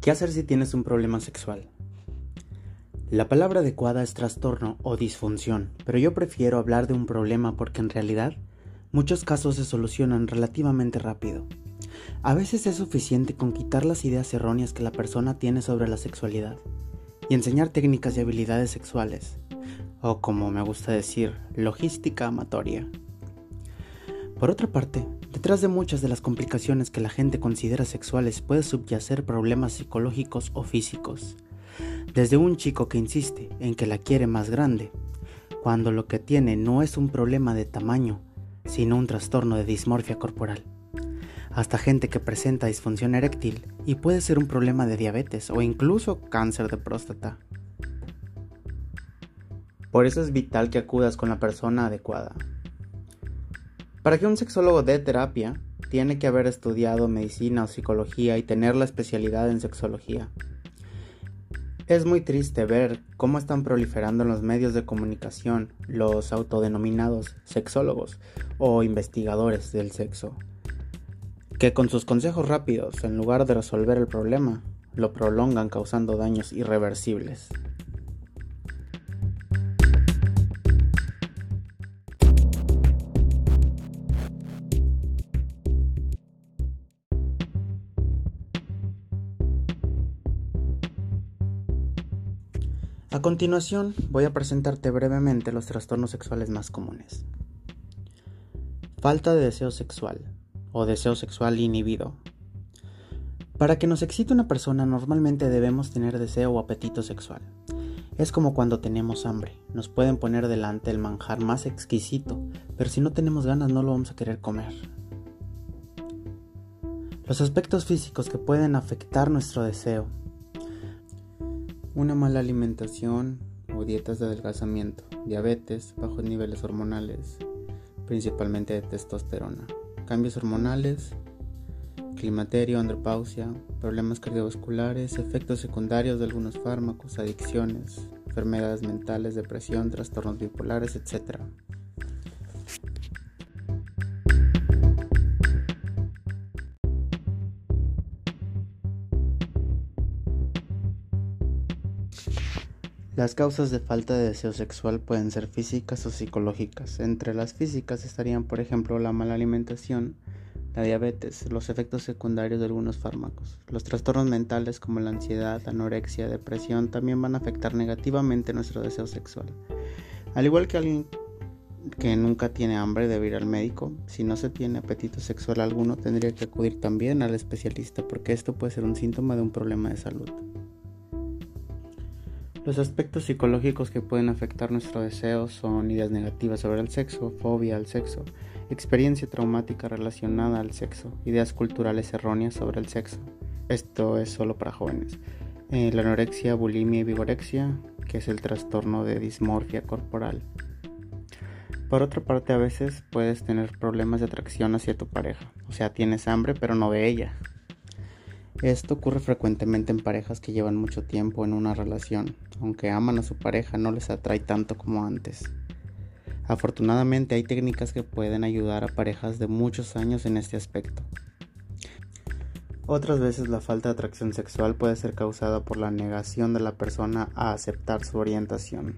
¿Qué hacer si tienes un problema sexual? La palabra adecuada es trastorno o disfunción, pero yo prefiero hablar de un problema porque en realidad muchos casos se solucionan relativamente rápido. A veces es suficiente con quitar las ideas erróneas que la persona tiene sobre la sexualidad y enseñar técnicas y habilidades sexuales, o como me gusta decir, logística amatoria. Por otra parte, detrás de muchas de las complicaciones que la gente considera sexuales puede subyacer problemas psicológicos o físicos. Desde un chico que insiste en que la quiere más grande, cuando lo que tiene no es un problema de tamaño, sino un trastorno de dismorfia corporal. Hasta gente que presenta disfunción eréctil y puede ser un problema de diabetes o incluso cáncer de próstata. Por eso es vital que acudas con la persona adecuada, para que un sexólogo dé terapia, tiene que haber estudiado medicina o psicología y tener la especialidad en sexología. Es muy triste ver cómo están proliferando en los medios de comunicación los autodenominados sexólogos o investigadores del sexo, que con sus consejos rápidos, en lugar de resolver el problema, lo prolongan causando daños irreversibles. A continuación voy a presentarte brevemente los trastornos sexuales más comunes. Falta de deseo sexual o deseo sexual inhibido. Para que nos excite una persona normalmente debemos tener deseo o apetito sexual. Es como cuando tenemos hambre, nos pueden poner delante el manjar más exquisito, pero si no tenemos ganas no lo vamos a querer comer. Los aspectos físicos que pueden afectar nuestro deseo una mala alimentación o dietas de adelgazamiento, diabetes, bajos niveles hormonales, principalmente de testosterona, cambios hormonales, climaterio, andropausia, problemas cardiovasculares, efectos secundarios de algunos fármacos, adicciones, enfermedades mentales, depresión, trastornos bipolares, etc. Las causas de falta de deseo sexual pueden ser físicas o psicológicas. Entre las físicas estarían, por ejemplo, la mala alimentación, la diabetes, los efectos secundarios de algunos fármacos. Los trastornos mentales como la ansiedad, anorexia, depresión también van a afectar negativamente nuestro deseo sexual. Al igual que alguien que nunca tiene hambre debe ir al médico. Si no se tiene apetito sexual alguno, tendría que acudir también al especialista porque esto puede ser un síntoma de un problema de salud. Los aspectos psicológicos que pueden afectar nuestro deseo son ideas negativas sobre el sexo, fobia al sexo, experiencia traumática relacionada al sexo, ideas culturales erróneas sobre el sexo. Esto es solo para jóvenes. Eh, la anorexia, bulimia y vigorexia, que es el trastorno de dismorfia corporal. Por otra parte, a veces puedes tener problemas de atracción hacia tu pareja, o sea, tienes hambre pero no de ella. Esto ocurre frecuentemente en parejas que llevan mucho tiempo en una relación, aunque aman a su pareja no les atrae tanto como antes. Afortunadamente hay técnicas que pueden ayudar a parejas de muchos años en este aspecto. Otras veces la falta de atracción sexual puede ser causada por la negación de la persona a aceptar su orientación.